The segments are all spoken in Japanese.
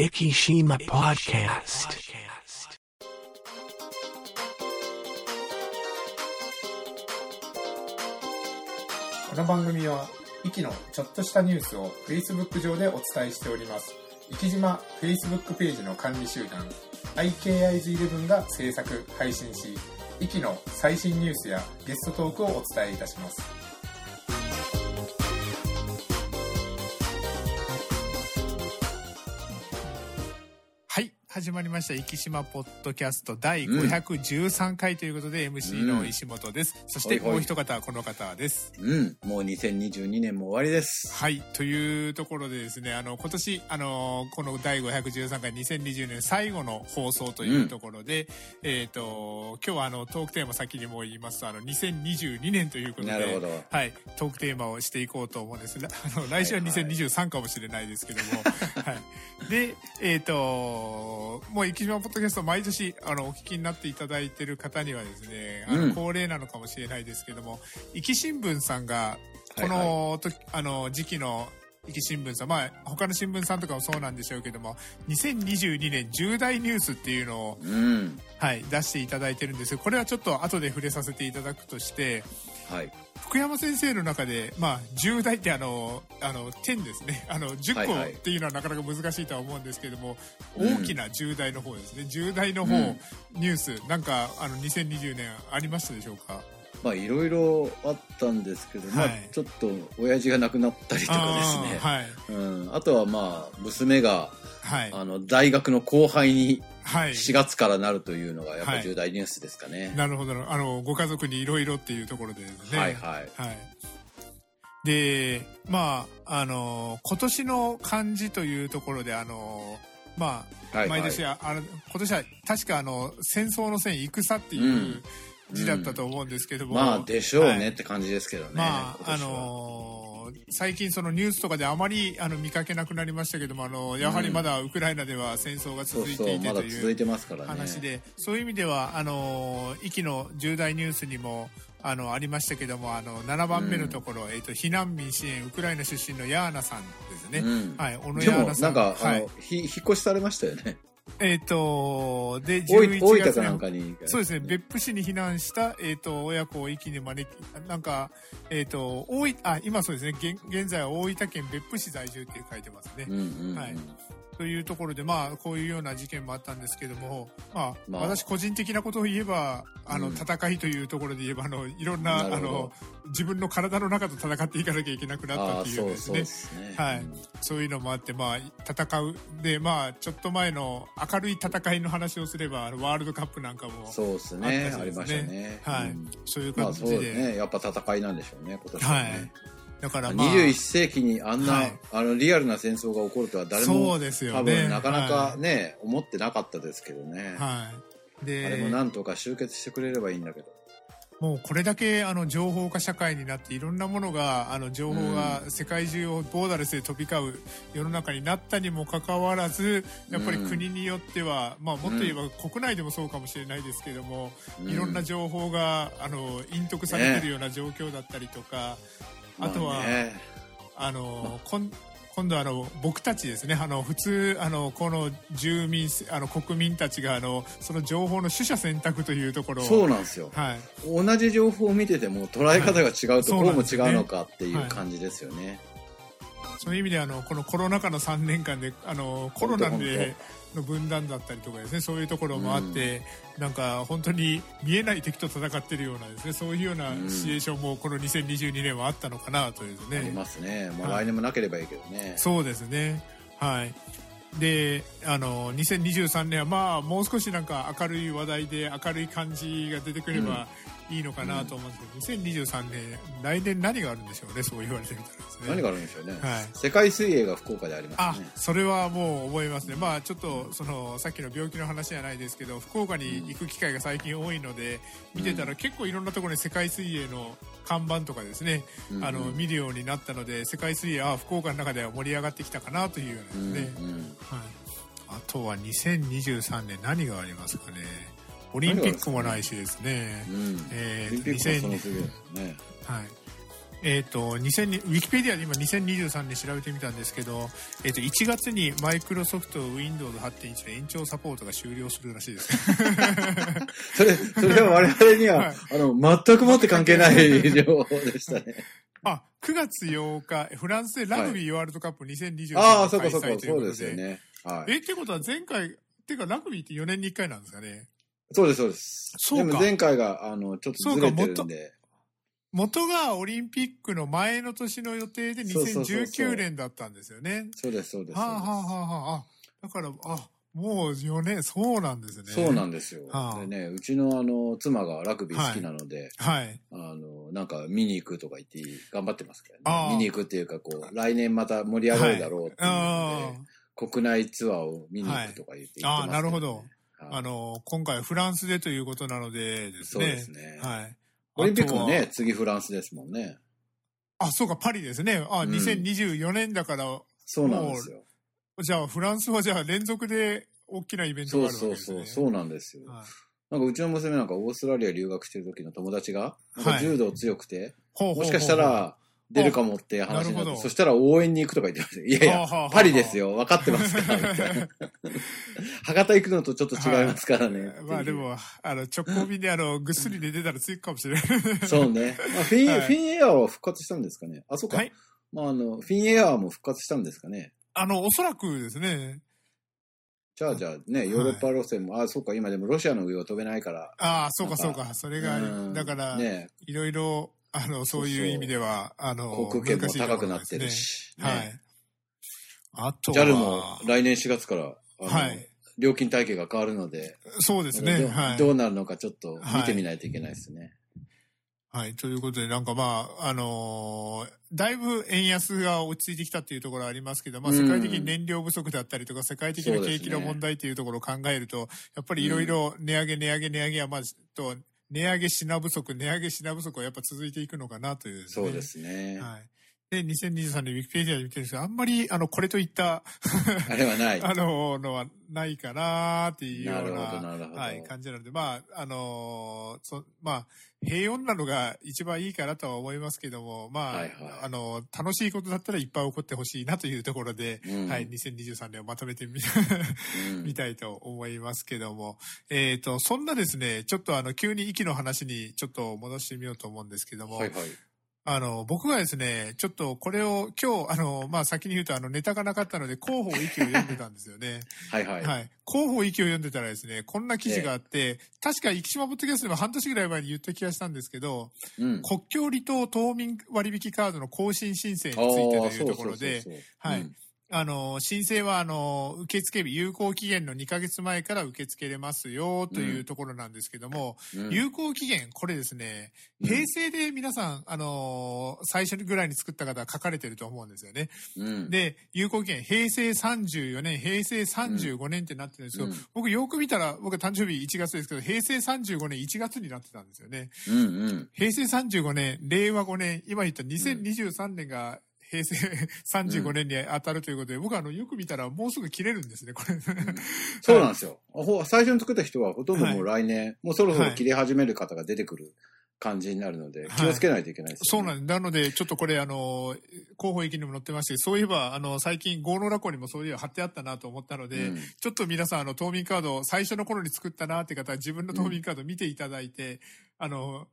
Ikishima Podcast. この番組は、イキのちょっとしたニュースを Facebook 上でお伝えしております。生島 Facebook ページの管理集団、IKIs11 が制作、配信し、イキの最新ニュースやゲストトークをお伝えいたします。始まりました。生島ポッドキャスト第513回ということで、MC の石本です。そしてはいはいもう一方、この方です。うん、もう2022年も終わりです。はい。というところでですね、あの、今年、あの、この第513回2020年最後の放送というところで、えっ、と、今日はあの、トークテーマ先にも言いますと、あの、2022年ということで、なるほどはい。トークテーマをしていこうと思うんです。あの、来週ははいはい2023かもしれないですけども、はい。で、えっ、と、もう、生島ポッドキャスト毎年、あの、お聞きになっていただいている方にはですね、あの、うん。恒例なのかもしれないですけども、生き新聞さんが、こはいはい。あの、時期の、生き新聞さん、まあ、他の新聞さんとかもそうなんでしょうけども、2022年重大ニュースっていうのを、うん。はい、出していただいてるんですよ。これはちょっと後で触れさせていただくとして、はい。福山先生の中で、まあ、重大ってあの、あの、点ですね。あの、10個はいはいっていうのはなかなか難しいとは思うんですけども、うん大きな重大の方ですね。重大の方、うんニュース、なんか、あの、2020年ありましたでしょうか？まあ、いろいろあったんですけど、まあはい、ちょっと、親父が亡くなったりとかですね。あーはい。うん。あとはまあ、娘が、はい。あの、大学の後輩にはい。4月からなるというのが、やっぱ重大ニュースですかね。なるほど。あの、ご家族にいろいろっていうところでですね。はいはい。はい。で、まあ、あの、今年の漢字というところで、あの、まあ、はいはい毎年、ああの、今年は確かあの、戦争の戦、戦っていう字だったと思うんですけども。まあ、でしょうはいねって感じですけどね。まあ、あのー最近そのニュースとかであまりあの見かけなくなりましたけども、あの、やはりまだウクライナでは戦争が続いていてという。話で、そういう意味では、あの、息の重大ニュースにも、あの、ありましたけども、あの、7番目のところ、えっ、と、避難民支援、ウクライナ出身のヤーナさんですね。うんはい、小野ヤーナさん。なんか、あはいの、、ひ引っ越しされましたよね。えっ、と、で、大11分大月分かなんに、かに。そうですね、別府市に避難した、えっ、と、親子を一気に招き、なんか、えっ、と、大分、あ、今そうですね、現現在は大分県別府市在住って書いてますね。うんうんうん。はいというところで、まあ、こういうような事件もあったんですけども、まあ、まあ私個人的なことを言えば、あの、うん戦いというところで言えば、あの、いろんな、あなるほどの、自分の体の中と戦っていかなきゃいけなくなったああ、っていうそうそうですねで。すね。はいうんそういうのもあって、まあ、戦う。で、まあ、ちょっと前の明るい戦いの話をすれば、ワールドカップなんかも、そうですね。ありましたね。はいうんそういうまあ感じで。そうですね。やっぱ戦いなんでしょうね、今年ははいね。。だからまあ、21世紀にあんな、はいあの、リアルな戦争が起こるとは誰そもうですよね。多分なかなはかね、思ってなかったですけどね。い。はい。で、あれもなんとか集結してくれればいいんだけど。もうこれだけあの情報化社会になっていろんなものがあの情報が世界中をボーダレスで飛び交う世の中になったにもかかわらずやっぱり国によっては、まあもっと言えば国内でもそうかもしれないですけども、うんいろんな情報があの隠匿されてるような状況だったりとか、あとは、まねあの、こん今度あの僕たちですね。あの普通あのこの住民あの国民たちがあのその情報の取捨選択というところを。そうなんですよ。はい。同じ情報を見てても捉え方が違うとはい。こうも違うのかっていそう感じですよね。そういう意味であのこのコロナ禍の3年間であのコロナでの分断だったりとかですねそういうところもあって、なんか本当に見えない敵と戦ってるようなですねそういうようなうん。シチュエーションもこの2022年はあったのかなという。ですありねますね。まあはい。来年もなければいいけどね。そうですね。はい。であの2023年はまあもう少しなんか明るい話題で明るい感じが出てくればいいのかなと思うんですけど、2023年来年何があるんでしょうねそう言われてみたらですね何があるんでしょうね。はい世界水泳が福岡でありまあすね。それはもう覚えますねまあちょっとそのさっきの病気の話じゃないですけど福岡に行く機会が最近多いので、見てたら結構いろんなところに世界水泳の看板とかですね、うんあの見るようになったので世界水泳あ福岡の中では盛り上がってきたかなというよううんなですね、うんはい、あとは2023年何がありますかねオリンピックもないしですねうんえーオリンピックもその次ですね。はいえっ、と、2000ウィキペディアで今2023年調べてみたんですけど、えっ、と、1月にマイクロソフト Windows 8.1の延長サポートが終了するらしいです。それ、それは我々には、はいあの、全くもって関係ない情報でしたね。あ、9月8日、フランスでラグビーワールドカップ2023ああ、のそうかそうか、そうことで。ですよね。はい。え、ってことは前回、てかラグビーって4年に1回なんですかね。そうです、そうです。そうかでも前回が、あの、ちょっとずれてるんで。元がオリンピックの前の年の予定でそうそうそうそう2019年だったんですよね。そうです、そうです。はあ、はあはあはあ、あ、だから、あ、もう4年、そうなんですね。そうなんですよ。はあでね、うちのあの、妻がラグビー好きなので、はい。あの、なんか見に行くとか言って頑張ってますけどああね。見に行くっていうか、こう、来年また盛り上がるだろうっていうあので、国内ツアーを見に行くとか言って言あ、あってますけねなるほど。はいあの、今回フランスでということなのでですそうね。ですね。はい。オリンピックもね次フランスですもんね。あ、そうか、パリですね。あ、うん2024年だから、そうなんですよ。じゃあフランスはじゃあ連続で大きなイベントがそうあるわけですね。そうそう、そうなんですよ。はいなんかうちの娘なんかオーストラリア留学してる時の友達が、なんかはい柔道強くて、もしかしたら出るかもって話になって、そしたら応援に行くとか言ってました。いやいはあはあはあ、やパリですよ、分かってますから、みたいな。博多行くのとちょっと違いますからね。っていうまあで。も、あの、直行便であの、ぐっすり寝てたらついくかもしれない。そうね。まあ、フィン、はいフィンエアは復活したんですかね。あ、そうか。はい。まああの、フィンエアも復活したんですかね。あの、おそらくですね。じゃあじゃあね、ヨーロッパ路線も、あ、そうか、今でもロシアの上を飛べないから。ああ、そうかそうか。それが。だから、ね、いろいろ、あの、そういう意味では、あの、航空券も高くなってるし。ね。はねい。あとは、JAL も来年4月から、はい。料金体系が変わるので、そうですね。どはい。どうなるのかちょっと見てみないといけないですね。はい。ということで、なんかまあ、あのーだいぶ円安が落ち着いてきたっていうところはありますけど、まあ、うん世界的に燃料不足だったりとか、世界的な景気の問題っていうところを考えると、やっぱりいろいろ値上げ、値上げ、値上げは、まあ、と、値上げ品不足、値上げ品不足はやっぱ続いていくのかなという、そうで。すね。はい。で、2023年ウィキペディアで見てるんですけど、あんまり、あの、これといった、あれはない。あの、のはないかなっていうようなな。はい、感じなので、まあ、あのーそ、まあ、平穏なのが一番いいかなとは思いますけども、まあ、はいはいあの、楽しいことだったらいっぱい起こってほしいなというところで、うんはい、2023年をまとめてみ、うん みたいと思いますけども、えっ、と、そんなですね、ちょっとあの、急に息の話にちょっと戻してみようと思うんですけども、はいはい。あの、僕がですね、ちょっとこれを今日、あの、まあ、先に言うと、あの、ネタがなかったので、広報息を読んでたんですよね。はいはい。はい。広報息を読んでたらですね、こんな記事があって、確か生島ポッドキャストでも半年ぐらい前に言った気がしたんですけど、うん。国境離島島民割引カードの更新申請についてというところで、はいうんあの、申請は、あの、受付日、有効期限の2ヶ月前から受け付けれますよ、というところなんですけども、うん有効期限、これですね、うん平成で皆さん、あの、最初ぐらいに作った方は書かれてると思うんですよね。うん。で、有効期限、平成34年、平成35年ってなってるんですけど、うん僕よく見たら、僕誕生日1月ですけど、平成35年1月になってたんですよね。うんうん。平成35年、令和5年、今言った2023年が平成35年に当たるということで、僕はあの、よく見たらもうすぐ切れるんですね、これ。そうなんですよ。ほ最初に作った人はほとんどもう来年、もうそろそろ切り始める方が出てくる感じになるので、はい気をつけないといけないですよ、ね。そうなんです。なので、ちょっとこれ、あの、広報駅にも載ってまして、そういえば、あの、最近、豪農ラコにもそういうの貼ってあったなと思ったので、うんちょっと皆さん、あの、島民カード、最初の頃に作ったなって方は、自分の島民カード見ていただいて、あの、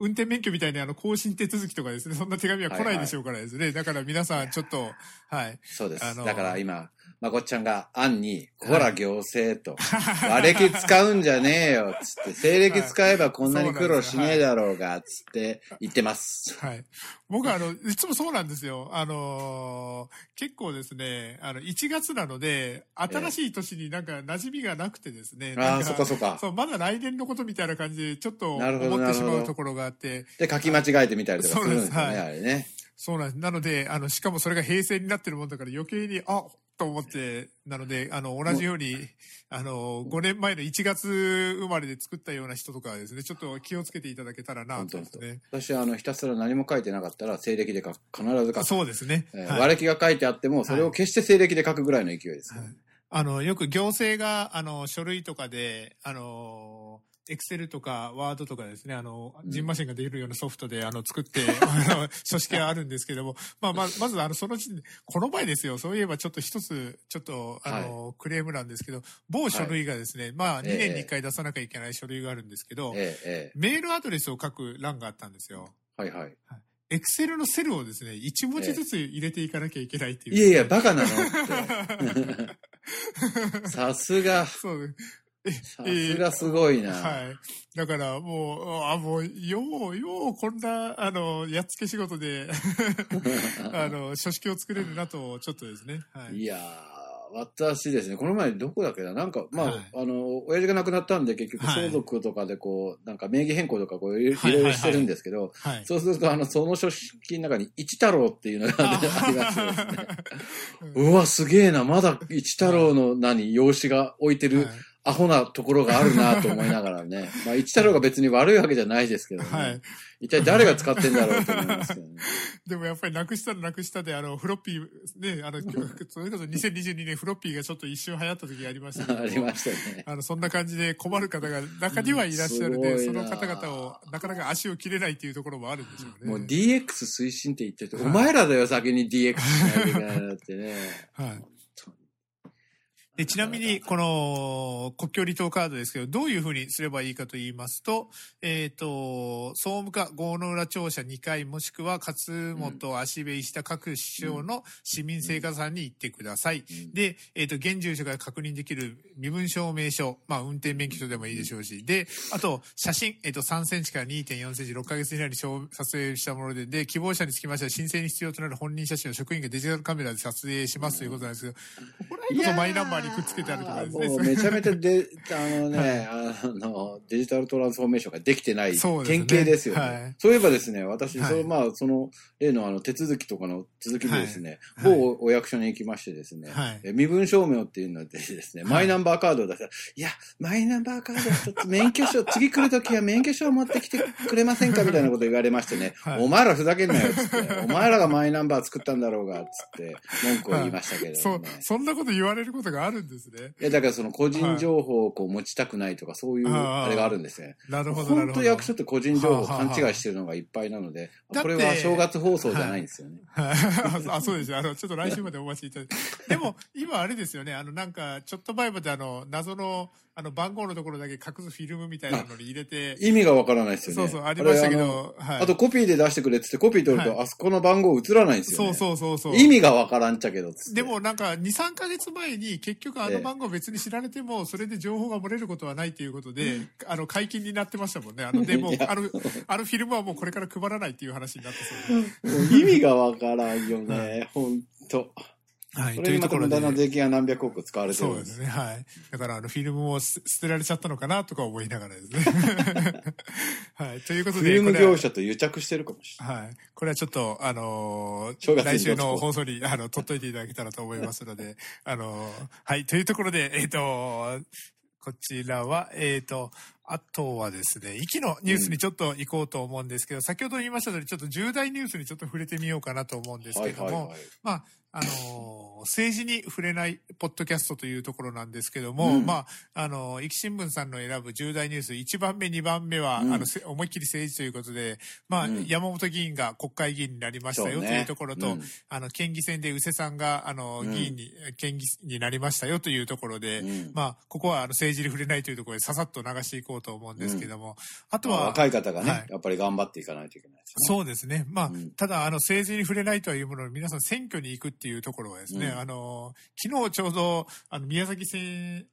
運転免許みたいにあの更新手続きとかですね、そんな手紙は来ないでしょうからですね。だから皆さんちょっと、はい。そうです。あのだから今、まこっちゃんが案に、ほら行政と、和暦使うんじゃねえよ、つって、西暦使えばこんなに苦労しねえだろうが、つって言ってます。はい。僕はあの、いつもそうなんですよ。あのー結構ですね、あの、1月なので、新しい年になんか馴染みがなくてですね。ああ、そっかそっか。そう、まだ来年のことみたいな感じで、ちょっと思ってしまうところがあって、で、書き間違えてみたりとかするんですよね、そうですはいあれね。そうなんです。なので、あの、しかもそれが平成になってるもんだから余計に、あと思って、なので、あの、同じように、あの、5年前の1月生まれで作ったような人とかはですね、ちょっと気をつけていただけたらなとね。私はあの、ひたすら何も書いてなかったら、西暦で書く必ず書く。そうですね。えーはい和暦が書いてあっても、それを決して西暦で書くぐらいの勢いです、はいあの、よく行政が、あの、書類とかで、あの、エクセルとかワードとかですね、あの、ジンマシンができるようなソフトで、あの、作って、あの、書式があるんですけども、まあ、ままず、あの、その時点で、この前ですよ、そういえばちょっと一つ、ちょっと、あの、クレームなんですけど、某書類がですね、まあ、2ええ年に1回出さなきゃいけない書類があるんですけど、ええ、えメールアドレスを書く欄があったんですよ。え。はいはい。エクセルのセルをですね、1文字ずつ入れていかなきゃいけないっていう。いやいや、バカなのって。さすが、さそう。すがすごいな。はい。だからもう、あ、もう、よう、よう、こんな、あの、やっつけ仕事で、あの、書式を作れるなと、ちょっとですね。はい。いやー、私ですね、この前どこだっけな、なんか、まあ、はいあの、親父が亡くなったんで、結局はい相続とかでこう、なんか名義変更とかこういろいはいろしてるんですけど、はい。そうすると、あの、その書式の中に一太郎っていうのが ありましてですね。うわ、すげえな、まだ一太郎の何、用紙が置いてるはいアホなところがあるなと思いながらね。まあ、一太郎が別に悪いわけじゃないですけどね。はい。一体誰が使ってんだろうと思いますけどね。でもやっぱりなくしたらなくしたで、あの、フロッピー、ね、あの、それこそ2022年フロッピーがちょっと一瞬流行った時ありましたけどありましたね。あの、そんな感じで困る方が中にはいらっしゃるで、その方々をなかなか足を切れないっていうところもあるんでしょうね。もう DX 推進って言ってると、はいお前らだよ、先に DX しないといけないなってね。はい。でちなみに、この国境離島カードですけど、どういうふうにすればいいかと言いますと、えっ、と、総務課郷の浦庁舎2階、もしくは勝本足部石田各市省の市民生活班に行ってください。うん。で、えっ、と、現住所が確認できる身分証明書、まあ、運転免許証でもいいでしょうし、で、あと、写真、えっ、と、3センチから2.4センチ、6ヶ月以内に撮影したもので、で、希望者につきましては、申請に必要となる本人写真を職員がデジタルカメラで撮影しますということなんですけど、これこそマイナンバーにくっつけてあるとかですね。もうめちゃめちゃで、あのね、あの、デジタルトランスフォーメーションができてないそうですね。典型ですよね。はい。そういえばですね、私、はい。そのまあ、その、例のあの、手続きとかの続きでですね、はい。某お役所に行きましてですね、はい。え身分証明っていうのでですね、はい。マイナンバーカードを出したら、いや、マイナンバーカードちょっと免許証、次来るときは免許証持ってきてくれませんかみたいなこと言われましてね、はい。お前らふざけんなよ、つって、お前らがマイナンバー作ったんだろうが、つって、文句を言いましたけれどそうもね。、そんなこと言われることがあるんですね。いや、だからその個人情報をこう持ちたくないとか、そういうあれがあるんですね。なるほど、なるほど。本当役所って個人情報を勘違いしてるのがいっぱいなので、これは正月放送じゃないんですよね。はいあ、そうですよ。あの、ちょっと来週までお待ちいただいて。でも、今あれですよね。あの、なんか、ちょっと前まであの、謎の、あの、番号のところだけ隠すフィルムみたいなのに入れて、意味がわからないですよね。そうそう、ありましたけど、はい。あとコピーで出してくれってってコピー取ると、はいあそこの番号映らないんですよそうね。そうそうそう。意味がわからんっちゃけどで、もなんか2、3ヶ月前に結局あの番号別に知られても、それで情報が漏れることはないということで、あの、解禁になってましたもんね。あの、でもあの、あのフィルムはもうこれから配らないっていう話になったそうで。意味がわからんよね。ほんと。はいそれにまた無駄な税金が何百億使われてるんでそうですすね。はい。だから、あの、フィルムも捨捨てられちゃったのかなとか思いながらですね。はい。ということで、フィルム業者と癒着してるかもしれない。はい。これはちょっと、あのー来週の放送に、あの、取っといていただけたらと思いますので、あのーはい。というところで、えっ、と、こちらは、えっ、と、あとはですね、息のニュースにちょっと行こうと思うんですけど、先ほど言いました通り、ちょっと重大ニュースにちょっと触れてみようかなと思うんですけども、はいはいはい。まあ、あのー政治に触れないポッドキャストというところなんですけども、うん。まあ、あのー、生き新聞さんの選ぶ重大ニュース、1番目、2番目は、うん。あの、せ思いっきり政治ということで、まあ、うん。山本議員が国会議員になりましたよというところと、うん。あの、県議選で宇勢さんが、あの、うん議員に、県議になりましたよというところで、うん。まあ、ここはあの政治に触れないというところでささっと流していこうと思うんですけども、あとは、まあ若い方がね、はい。やっぱり頑張っていかないといけないですね。そうですね。まあ、うん。ただ、あの、政治に触れないとはいうものの、皆さん選挙に行くっていうところはですね、うん。あの、昨日ちょうど、あの、宮崎県、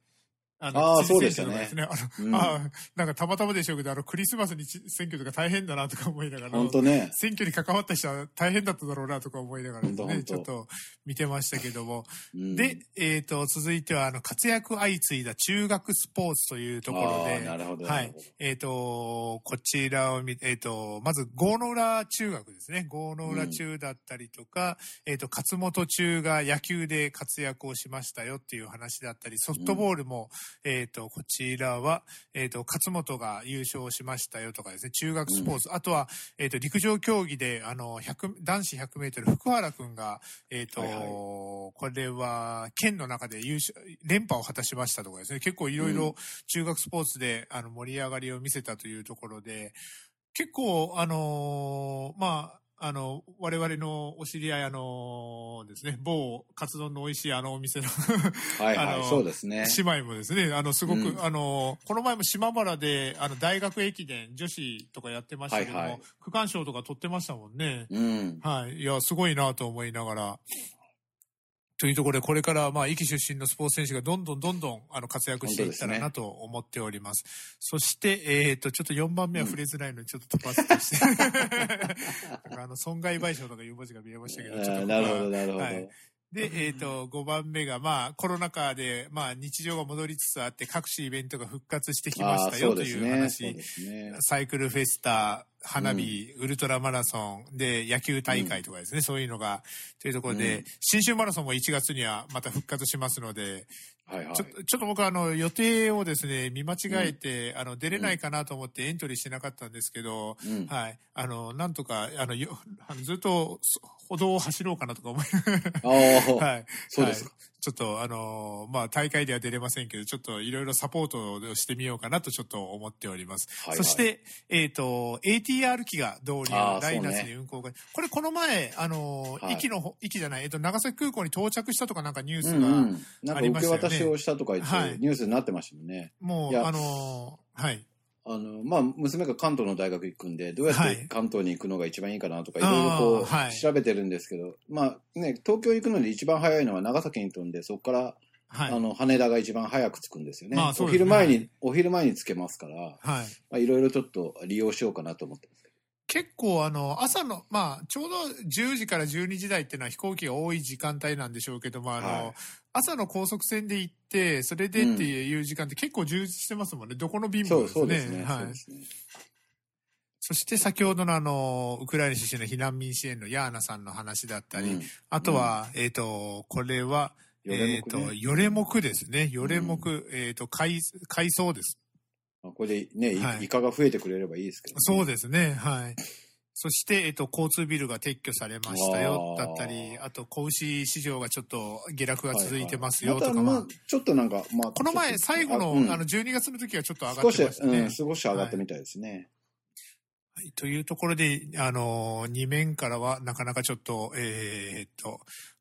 ああー知事選そうでしたねすね。うんあの、あーなんかたまたまでしょうけど、あの、クリスマスにち選挙とか大変だなとか思いながら、本当ね。選挙に関わった人は大変だっただろうなとか思いながらですね、ちょっと見てましたけども。うんで、えっ、と、続いては、あの、活躍相次いだ中学スポーツというところあーで、なるほど。はい。えっ、と、こちらを見、えっ、と、まず、郷野浦中学ですね。郷野浦中だったりとか、えっ、と、勝本中が野球で活躍をしましたよっていう話だったり、ソフトボールも、えっ、と、こちらは、えっ、と、勝本が優勝しましたよとかですね、中学スポーツ、あとは、えっ、と、陸上競技で、あの、100、男子100メートル、福原くんが、えっ、と、はいはい。これは、県の中で優勝、連覇を果たしましたとかですね、結構いろいうろ中学スポーツで、あの、盛り上がりを見せたというところで、結構、あのーまあ、あの、我々のお知り合い、あのですね、某カツ丼の美味しいあのお店のはいはい、あのそうですね。姉妹もですね、あの、すごく、うんあの、この前も島原で、あの、大学駅伝女子とかやってましたけども、はいはい区間賞とか取ってましたもんね。うん。はい。いや、すごいなと思いながら。というところで、これから、まあ、壱岐出身のスポーツ選手がどんどんどんどん、あの、活躍していったらなと思っております。そして、えっ、と、ちょっと4番目は触れづらいので、ちょっと飛ばすとして。あの、損害賠償とかいう文字が見えましたけど、ちょっとなるほど、なるほど。はいで、えっ、と、5番目が、まあ、コロナ禍で、まあ、日常が戻りつつあって、各種イベントが復活してきましたよという話。ですね。サイクルフェスタ、花火、ウルトラマラソン、で、野球大会とかですね、そういうのが、というところで、うん。新州マラソンも1月にはまた復活しますので、はいはいちょ。ちょっと僕はあの予定をですね、見間違えて、あの出れないかなと思ってエントリーしてなかったんですけど、うんはい。あの、なんとか、あの、よあのずっとそ歩道を走ろうかなとか思い はい。そうですかはいちょっと、あのーまあ、大会では出れませんけど、ちょっといろいろサポートをしてみようかなとちょっと思っております。はいはいそして、えっ、と、ATR 機が導入あー、来夏に運行が、これこの前、あのーはい駅のほ、駅じゃない、えっ、と、長崎空港に到着したとかなんかニュースが、うんうん。なんかありま受したよねけ渡しをしたとか言って、はいニュースになってましたもんね。もう、あのーはい。あの、まあ、娘が関東の大学行くんで、どうやってはい関東に行くのが一番いいかなとか、いろいろこう、はい調べてるんですけど、まあね、東京行くのに一番早いのは長崎に飛んで、そこから、はい。あの、羽田が一番早く着くんですよね。まあそうお昼前に、お昼前に着けますから、はい。まあ、いろいろちょっと利用しようかなと思って。結構あの、朝の、まあ、ちょうど10時から12時台っていうのは飛行機が多い時間帯なんでしょうけども、あの、はい朝の高速船で行って、それでっていう時間って結構充実してますもんね。どこの便もそう、そうですね。はいそうですね。そして先ほどのあの、ウクライナ出身の避難民支援のヤーナさんの話だったり、うんあとは、えっ、と、これは、よえっ、と、れもくねよれもですね。よれもえっ、と、海、海藻です。まあこれでね、いはいイカが増えてくれればいいですけど、ね。そうですね。はい。そして、えっと、交通ビルが撤去されましたよ、だったり、あと、子牛市場がちょっと下落が続いてますよ、はいはいとか、まあちょっとなんか、まあ、この前、最後の、うんあの、12月の時はちょっと上がっ少してましたね。うん、少し上がったみたいですね。はいというところで、あの、2面からはなかなかちょっと、えーっと、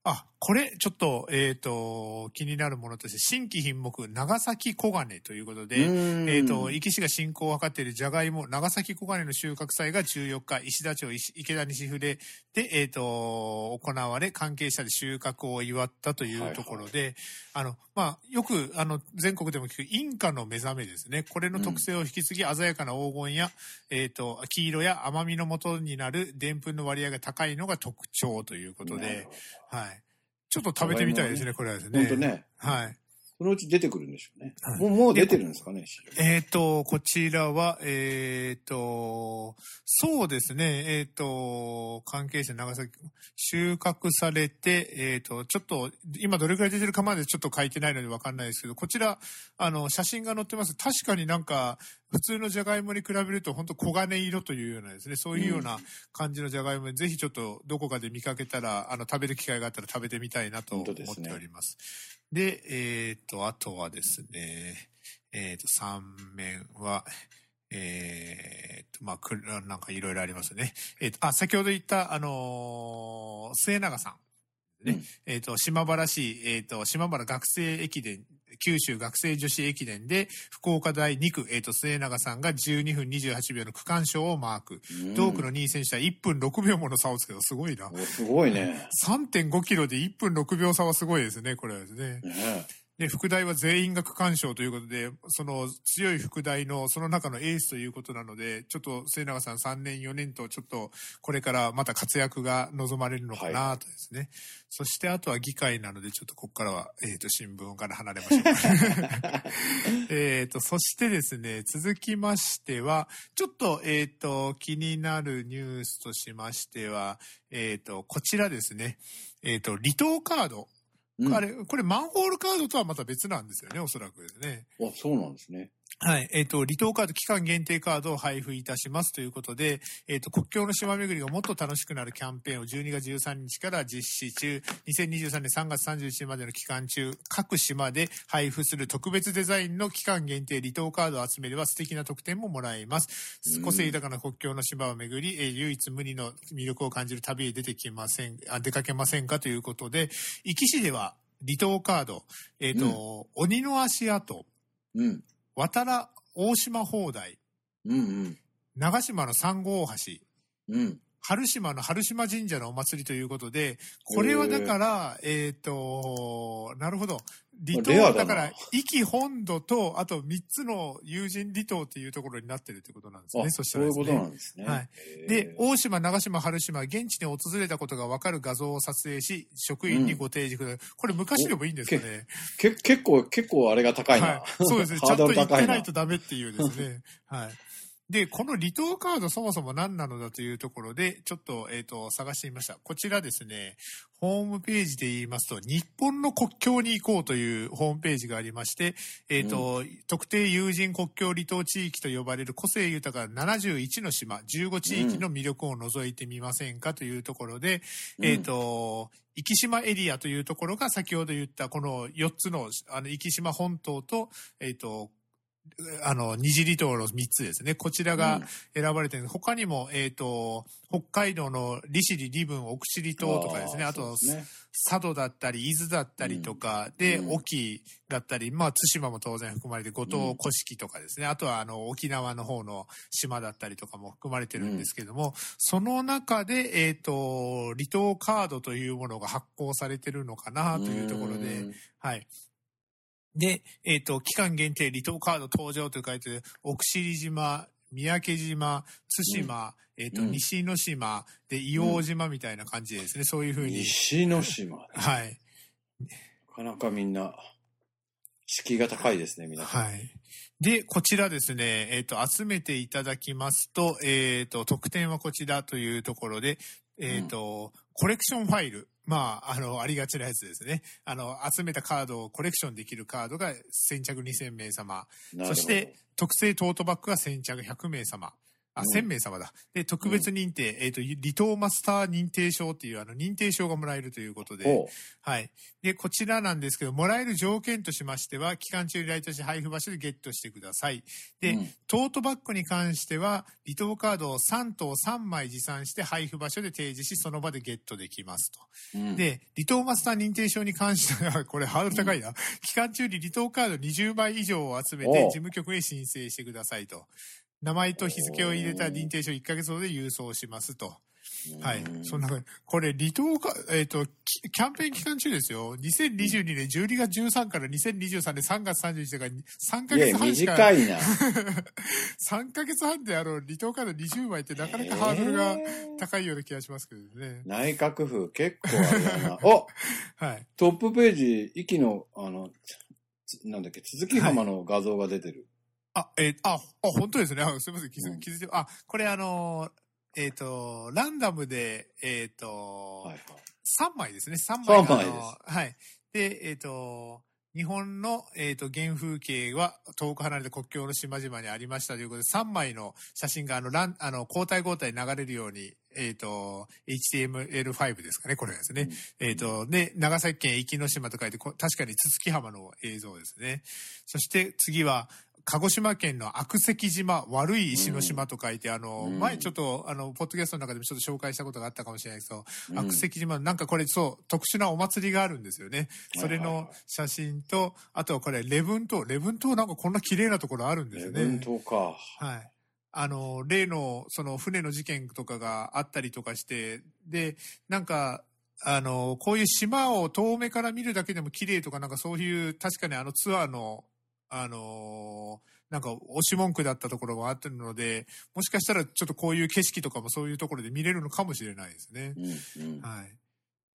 あ、これ、ちょっと、えーっと、気になるものとして、新規品目、長崎小金ということで、うん。えっ、と、壱岐市が振興を図っているじゃがいも、長崎小金の収穫祭が14日、石田町石池田西筆で、えっ、と、行われ、関係者で収穫を祝ったというところで、あの、まあ、よく、あの、全国でも聞く、インカの目覚めですね。これの特性を引き継ぎ、鮮やかな黄金や、えっ、と、黄色や甘みの元になるでんぷんの割合が高いのが特徴ということではい。ちょっと食べてみたいですね、これはですね。本当ね。はい。そのうち出てくるんでしょうね。はいもうもう出てるんですかね、えっ、と、こちらは、えっ、と、そうですね、えっ、と、関係者長崎、収穫されて、えっ、と、ちょっと、今どれくらい出てるかまでちょっと書いてないのでわかんないですけど、こちら、あの、写真が載ってます。確かになんか、普通のじゃがいもに比べると、本当黄金色というようなですね、そういうような感じのじゃがいもで、ぜひちょっとどこかで見かけたら、あの、食べる機会があったら食べてみたいなと思っております。で、えっ、と、あとはですね、えっ、と、3面は、えっ、と、まあ、くなんかいろいろありますね。えっ、と、あ、先ほど言った、あのー末永さん。ね。うんえっ、と、島原市、えっ、と、島原学生駅伝、九州学生女子駅伝で、福岡大2区、えっ、と、末永さんが12分28秒の区間賞をマーク。うん同区の2位選手は1分6秒もの差をつけた。すごいな。おすごいね。3.5キロで1分6秒差はすごいですね、これはですね。ねで、副大は全員が区間賞ということで、その強い副大のその中のエースということなので、ちょっと末永さん3年4年とちょっとこれからまた活躍が望まれるのかなとですね。そしてあとは議会なので、ちょっとここからは、えっ、と、新聞から離れましょう。えっと、そしてですね、続きましては、ちょっと、えっ、と、気になるニュースとしましては、えっ、と、こちらですね、えっ、と、離島カード。うんあれ、これマンホールカードとはまた別なんですよね、おそらくですね。あ、そうなんですね。はい。えっ、と、離島カード、期間限定カードを配布いたしますということで、えっ、と、国境の島巡りがもっと楽しくなるキャンペーンを12月13日から実施中、2023年3月31日までの期間中、各島で配布する特別デザインの期間限定離島カードを集めれば素敵な特典ももらえます。うん個性豊かな国境の島を巡り、えー唯一無二の魅力を感じる旅へ出てきません、あ出かけませんかということで、壱岐市では離島カード、えっ、と、鬼の足跡、うん。渡良大島砲台、うんうん。長島の三号大橋、うん。春島の春島神社のお祭りということで、これはだから、えっ、と、なるほど。離島だから、壱岐本土と、あと3つの友人離島っていうところになってるってことなんですあね。そしたそういうこと。なんですね。はいで、大島、長島、春島、現地に訪れたことが分かる画像を撮影し、職員にご提示ください。これ昔でもいいんですかね。け結構、結構あれが高いな。はい。そうですね。ちゃんと言ってないとダメっていうですね。はい。で、この離島カードそもそも何なのだというところで、ちょっと、えっ、と、探してみました。こちらですね、ホームページで言いますと、日本の国境に行こうというホームページがありまして、えっ、と、特定有人国境離島地域と呼ばれる個性豊かな71の島、15地域の魅力を除いてみませんかというところで、うんえっ、と、壱岐島エリアというところが先ほど言ったこの4つの、あの、壱岐島本島と、えっ、と、あの、二次離島の3つですね。こちらが選ばれてる、他にも、えっ、と、北海道の利尻、利分、奥尻島とかですね。あと、ね佐渡だったり、伊豆だったりとか、で、うん隠岐だったり、まあ、対馬も当然含まれて、五島、うん古式とかですね。あとは、あの、沖縄の方の島だったりとかも含まれてるんですけども、その中で、えっ、と、離島カードというものが発行されてるのかなというところで、うんはい。で、えっ、と、期間限定離島カード登場と書いて、奥尻島、三宅島、対馬、えっ、と、うん西之島、で、硫黄島みたいな感じでですね、そういうふうに。西之島。なはい。かなかみんな、敷居が高いですね、皆さん。はい。で、こちらですね、えっ、と、集めていただきますと、えっ、と、特典はこちらというところで、えっ、と、コレクションファイル。まあ、あの、ありがちなやつですね。あの、集めたカードをコレクションできるカードが先着2000名様。そして、特製トートバッグが先着100名様。あ、うん1000名様だ。で、特別認定、えっ、と、離島マスター認定証っていう、あの、認定証がもらえるということで、ほはい。で、こちらなんですけど、もらえる条件としましては、期間中に来都市配布場所でゲットしてください。で、うんトートバッグに関しては、離島カードを3等3枚持参して配布場所で提示し、その場でゲットできますと。ううんで、離島マスター認定証に関しては、これハードル高いな。期間中に離島カード20枚以上を集めて、お事務局へ申請してくださいと。名前と日付を入れた認定証1ヶ月ほどで郵送しますと。はい。そんな、これ、離島か、えっ、と、キキャンペーン期間中ですよ。2022年12月13から2023年3月31日だから、3ヶ月半しか、短いな。3ヶ月半であの、離島カード20枚ってなかなかハードルがえー高いような気がしますけどね。内閣府、結構あれだな。おはい。トップページ、息の、あの、つなんだっけ、続き浜の画像が出てる。あ、えーあ、あ、本当ですね。あすみません。気づ,、うん気づいて、あ、これあのー、えっ、と、ランダムで、えっ、と、はいはい。3枚ですね。3枚が三枚ですはい。で、えっ、と、日本の、えっ、と、原風景は遠く離れた国境の島々にありましたということで、3枚の写真が、あの、ラン、あの、交代交代流れるように、えっ、と、HTML5 ですかね、これですね。えっ、と、で、長崎県壱岐の島と書いて、こ確かに筒木浜の映像ですね。そして次は、鹿児島県の悪石島、悪い石の島と書いて、あの、うん前ちょっと、あの、ポッドキャストの中でもちょっと紹介したことがあったかもしれないですけど、うん悪石島、なんかこれそう、特殊なお祭りがあるんですよね。それの写真と、あとはこれ、礼文島。礼文島なんかこんな綺麗なところあるんです礼よね。文島か。はい。あの、例の、その船の事件とかがあったりとかして、で、なんか、あの、こういう島を遠目から見るだけでも綺麗とか、なんかそういう、確かにあのツアーの、あの、なんか押し文句だったところがあってるので、もしかしたらちょっとこういう景色とかもそういうところで見れるのかもしれないですね。うんうん。はい。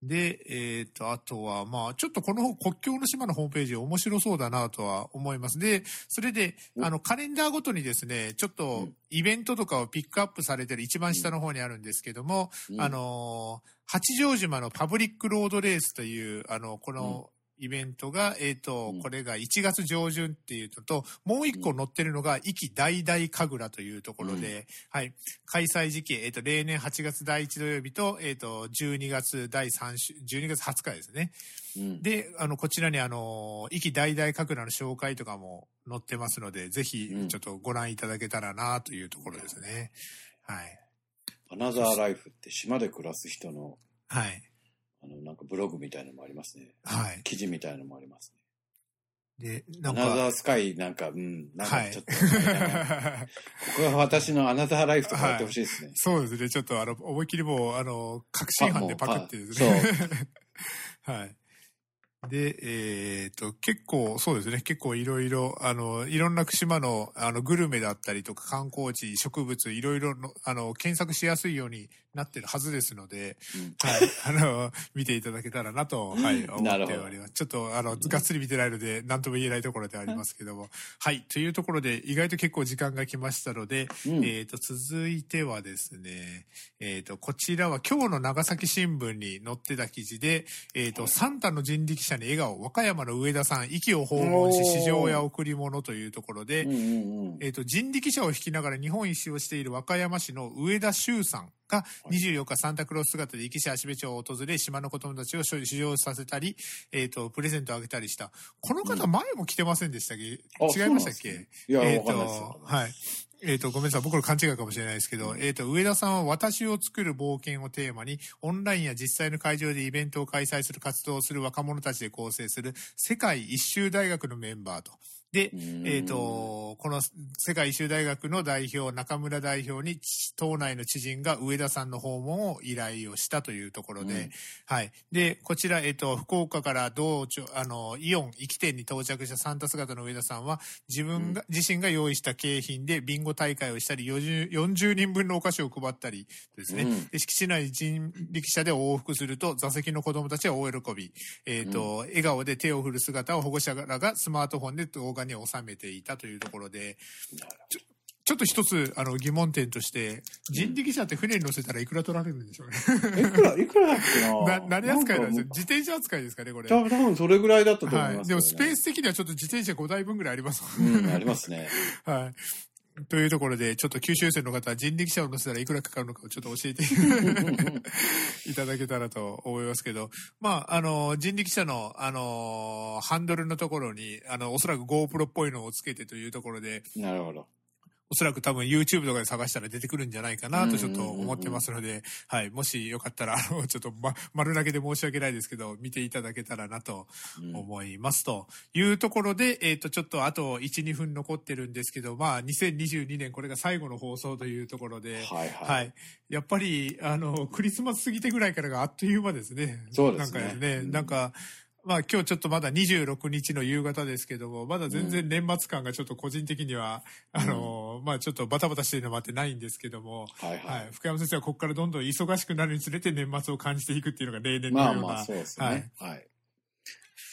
で、えっ、と、あとは、まあ、ちょっとこの国境の島のホームページ面白そうだなとは思います。で、それで、うんあの、カレンダーごとにですね、ちょっうとんイベントとかをピックアップされてる一番下の方にあるんですけども、うんあのー八丈島のパブリックロードレースという、あの、この、イベントが、えっ、と、うんこれが1月上旬っていうのと、もう一個載ってるのが、壱岐大々神楽というところで、はい、開催時期、えっ、と、例年8月第1土曜日と、えっ、と、12月第3週、12月20日ですね。うん。で、あの、こちらにあの、壱岐大々神楽の紹介とかも載ってますので、ぜひうん、ちょっとご覧いただけたらなというところですね。はい。アナザーライフって島で暮らす人の、はい。あの、なんかブログみたいのもありますね。はい。記事みたいのもありますね。で、なんアナザか、ースカイ、なんか、うん、なんかはいちょっと、ここが私のアナザーライフとかやってほしいですね。そうですね。ちょっとあの、思いっきりもう、あの、確信犯でパクってですそうね。はい。で、えっ、と、結構、そうですね。結構いろいろ、あの、いろんな島の、あの、グルメだったりとか、観光地、植物、いろいろの、あの、検索しやすいようになってるはずですので、うんはい。あの、見ていただけたらなと、はい、思っております。ちょっと、あの、がっつり見てないので、何とも言えないところでありますけども。はい。というところで、意外と結構時間が来ましたので、うんえっ、と、続いてはですね、えっ、と、こちらは今日の長崎新聞に載ってた記事で、えっ、と、サンタの人力車に笑顔、和歌山の上田さん、息を訪問し、市場や贈り物というところで、うんうんうん。えっ、と、人力車を引きながら日本一周をしている和歌山市の上田修さんが24日サンタクロース姿で壱岐市芦部町を訪れ、島の子供たちを試乗させたり、えっ、と、プレゼントをあげたりした。この方前も来てませんでしたっけ、あ違いましたっけ、ねいや、えっ、わかんないですよと、。はい。えっ、と、ごめんなさい。僕の勘違いかもしれないですけど、えっ、と、上田さんは私を作る冒険をテーマに、オンラインや実際の会場でイベントを開催する活動をする若者たちで構成する世界一周大学のメンバーと。で、うんえっ、と、この世界一周大学の代表、中村代表に、党内の知人が上田さんの訪問を依頼をしたというところで、うんはい。で、こちら、えっ、と、福岡から道庁、あの、イオン行き店に到着したサンタ姿の上田さんは、自分が、自身が用意した景品でビンゴ大会をしたり、40, 40人分のお菓子を配ったりですね。うんで敷地内人力車で往復すると、座席の子供たちは大喜び。えっ、と、笑顔で手を振る姿を保護者らがスマートフォンで動画に収めていたというところで、ちょっと一つ、あの、疑問点として、人力車って船に乗せたらいくら取られるんでしょうね。いくら、いくらだっけな？な、何扱いなんですよか自転車扱いですかね、これ。多分多分それぐらいだったと思いはい。ます、でもスペース的にはちょっと自転車5台分ぐらいありますもんうん、ありますね。はい。というところで、ちょっと九州生の方は人力車を乗せたらいくらかかるのかをちょっと教えて いただけたらと思いますけど、まあ、あの、人力車の、あの、ハンドルのところに、あの、おそらく GoPro っぽいのをつけてというところで、なるほど。おそらく多分 YouTube とかで探したら出てくるんじゃないかなとちょっと思ってますので、はい。もしよかったら、あの、ちょっと、ま、丸投げで申し訳ないですけど、見ていただけたらなとうん思います。というところで、えっ、と、ちょっとあと1、2分残ってるんですけど、まあ、2022年これが最後の放送というところで、はいはい。はい。やっぱり、あの、クリスマス過ぎてぐらいからがあっという間ですね。そうですねなんかですね、うんなんか、まあ今日ちょっとまだ26日の夕方ですけども、まだ全然年末感がちょっと個人的には、あの、まあちょっとバタバタしてるのもあってないんですけども、はいはい。はい。福山先生はここからどんどん忙しくなるにつれて年末を感じていくっていうのが例年のような、まあまあ、そうですね。はい。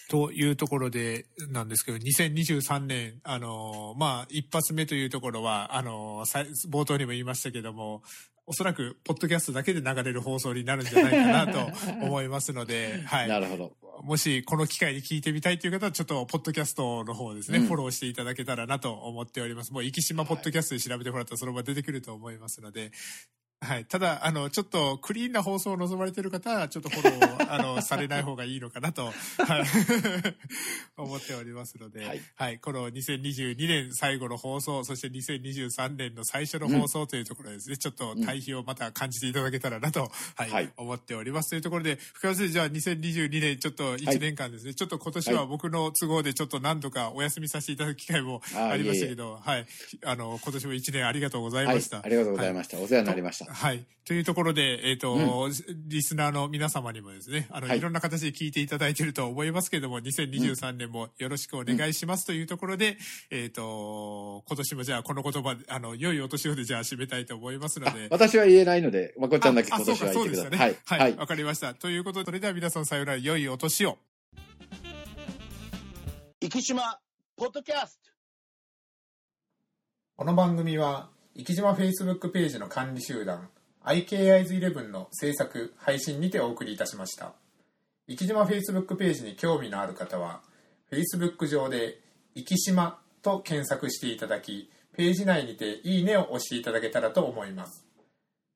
というところでなんですけど、2023年、あの、まあ、一発目というところは、あの、さ冒頭にも言いましたけども、おそらく、ポッドキャストだけで流れる放送になるんじゃないかなと思いますので、は。ないるほど。もし、この機会に聞いてみたいという方は、ちょっと、ポッドキャストの方ですね、うんフォローしていただけたらなと思っております。もう、生島ポッドキャストで調べてもらったら、そのまま出てくると思いますので、はい。ただ、あの、ちょっと、クリーンな放送を望まれている方は、ちょっとフォローを、あの、されない方がいいのかなと、はい。思っておりますので、はいはい。この2022年最後の放送、そして2023年の最初の放送というところですね、ちょっと対比をまた感じていただけたらなと、はい。はい思っております。というところで、深谷先生、じゃあ2022年、ちょっと1年間ですね、ちょっと今年は僕の都合でちょっと何度かお休みさせていただく機会もあありましたけど、はい。あの、今年も1年ありがとうございました。。ありがとうございました。お世話になりました。はい。というところで、えっ、と、リスナーの皆様にもですね、あの、はいい、ろんな形で聞いていただいていると思いますけれども、2023年もよろしくお願いしますというところで、えっ、と、今年もじゃあこの言葉で、あの、良いお年をでじゃあ締めたいと思いますのあで。私は言えないので、まこっちゃんだけあ今年は言ってください。はいそうかそうです。よね。ははいい。わ、かりました。ということで、それでは皆さんさようなら、良いお年を。生島ポッドキャストこの番組は、生島 Facebook ページの管理集団、IKIs11 の制作、配信にてお送りいたしました。生島 Facebook ページに興味のある方は、Facebook 上で、生島と検索していただき、ページ内にていいねを押していただけたらと思います。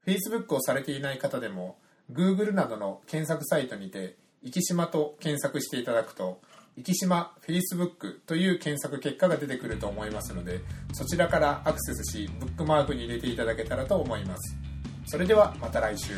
Facebook をされていない方でも、Google などの検索サイトにて、生島と検索していただくと、生島 Facebook という検索結果が出てくると思いますので、そちらからアクセスし、ブックマークに入れていただけたらと思います。それではまた来週。